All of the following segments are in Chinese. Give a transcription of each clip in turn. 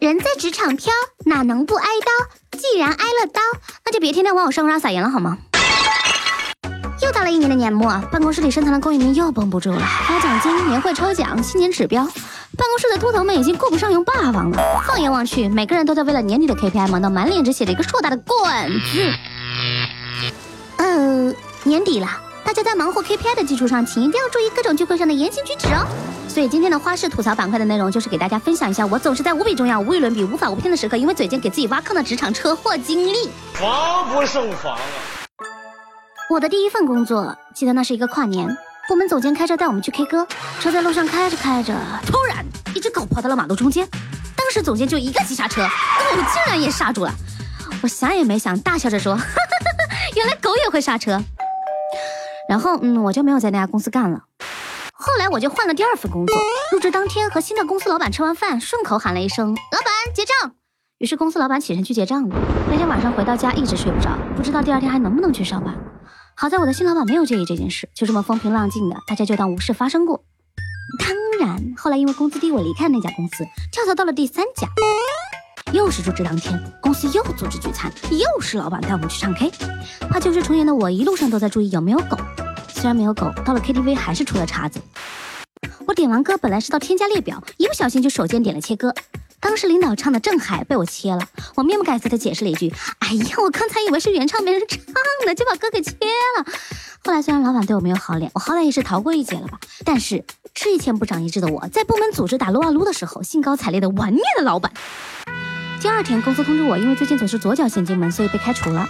人在职场飘，哪能不挨刀？既然挨了刀，那就别天天往我伤口上撒盐了，好吗？又到了一年的年末，办公室里深藏的供应链又绷不住了，发奖金、年会抽奖、新年指标，办公室的秃头们已经顾不上用霸王了。放眼望去，每个人都在为了年底的 KPI 忙到满脸只写着一个硕大的“滚”字。呃，年底了，大家在忙活 KPI 的基础上，请一定要注意各种聚会上的言行举止哦。所以今天的花式吐槽板块的内容，就是给大家分享一下我总是在无比重要、无与伦比、无法无天的时刻，因为嘴贱给自己挖坑的职场车祸经历。防不胜防啊！我的第一份工作，记得那是一个跨年，部门总监开车带我们去 K 歌，车在路上开着开着，突然一只狗跑到了马路中间，当时总监就一个急刹车，狗竟然也刹住了，我想也没想，大笑着说，哈哈哈哈原来狗也会刹车。然后嗯，我就没有在那家公司干了。后来我就换了第二份工作，入职当天和新的公司老板吃完饭，顺口喊了一声“老板结账”，于是公司老板起身去结账了。那天晚上回到家一直睡不着，不知道第二天还能不能去上班。好在我的新老板没有介意这件事，就这么风平浪静的，大家就当无事发生过。当然，后来因为工资低，我离开那家公司，跳槽到了第三家。又是入职当天，公司又组织聚餐，又是老板带我们去唱 K。怕旧事重演的我，一路上都在注意有没有狗。虽然没有狗，到了 KTV 还是出了岔子。我点完歌，本来是到添加列表，一不小心就手贱点了切歌。当时领导唱的正嗨，被我切了。我面不改色的解释了一句：“哎呀，我刚才以为是原唱没人唱的，就把歌给切了。”后来虽然老板对我没有好脸，我好歹也是逃过一劫了吧。但是吃一堑不长一智的我，在部门组织打撸啊撸的时候，兴高采烈的玩虐了老板。第二天公司通知我，因为最近总是左脚先进门，所以被开除了。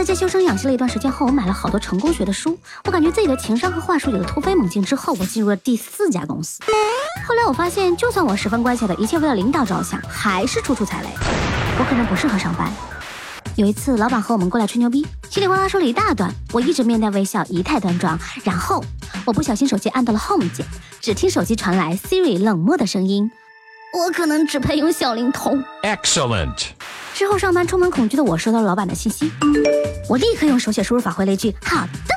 在家修身养息了一段时间后，我买了好多成功学的书。我感觉自己的情商和话术有了突飞猛进。之后，我进入了第四家公司。后来我发现，就算我十分乖巧的一切为了领导着想，还是处处踩雷。我可能不适合上班。有一次，老板和我们过来吹牛逼，稀里哗啦说了一大段。我一直面带微笑，仪态端庄。然后我不小心手机按到了 Home 键，只听手机传来 Siri 冷漠的声音：“我可能只配用小灵通。” Excellent。之后上班充满恐惧的我收到了老板的信息，我立刻用手写输入法回了一句好的，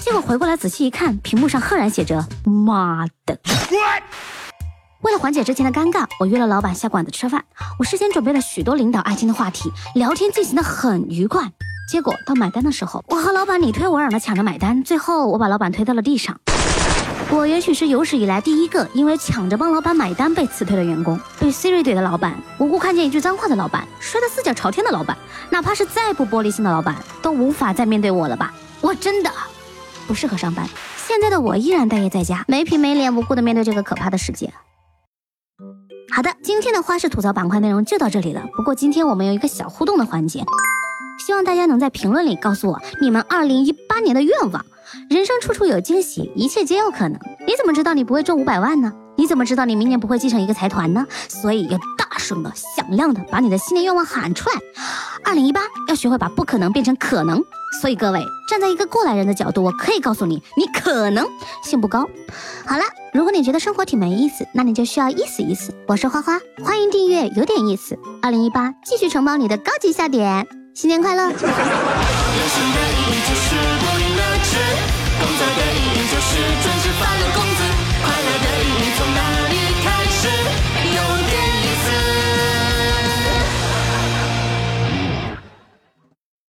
结果回过来仔细一看，屏幕上赫然写着妈的。为了缓解之前的尴尬，我约了老板下馆子吃饭。我事先准备了许多领导爱听的话题，聊天进行的很愉快。结果到买单的时候，我和老板你推我让的抢着买单，最后我把老板推到了地上。我也许是有史以来第一个因为抢着帮老板买单被辞退的员工，被 Siri 怼的老板，无故看见一句脏话的老板，摔得四脚朝天的老板，哪怕是再不玻璃心的老板，都无法再面对我了吧？我真的不适合上班。现在的我依然待业在家，没皮没脸，无辜的面对这个可怕的世界。好的，今天的花式吐槽板块内容就到这里了。不过今天我们有一个小互动的环节，希望大家能在评论里告诉我你们2018年的愿望。人生处处有惊喜，一切皆有可能。你怎么知道你不会中五百万呢？你怎么知道你明年不会继承一个财团呢？所以要大声的、响亮的把你的新年愿望喊出来。二零一八要学会把不可能变成可能。所以各位站在一个过来人的角度，我可以告诉你，你可能性不高。好了，如果你觉得生活挺没意思，那你就需要意思意思。我是花花，欢迎订阅，有点意思。二零一八继续承包你的高级笑点，新年快乐！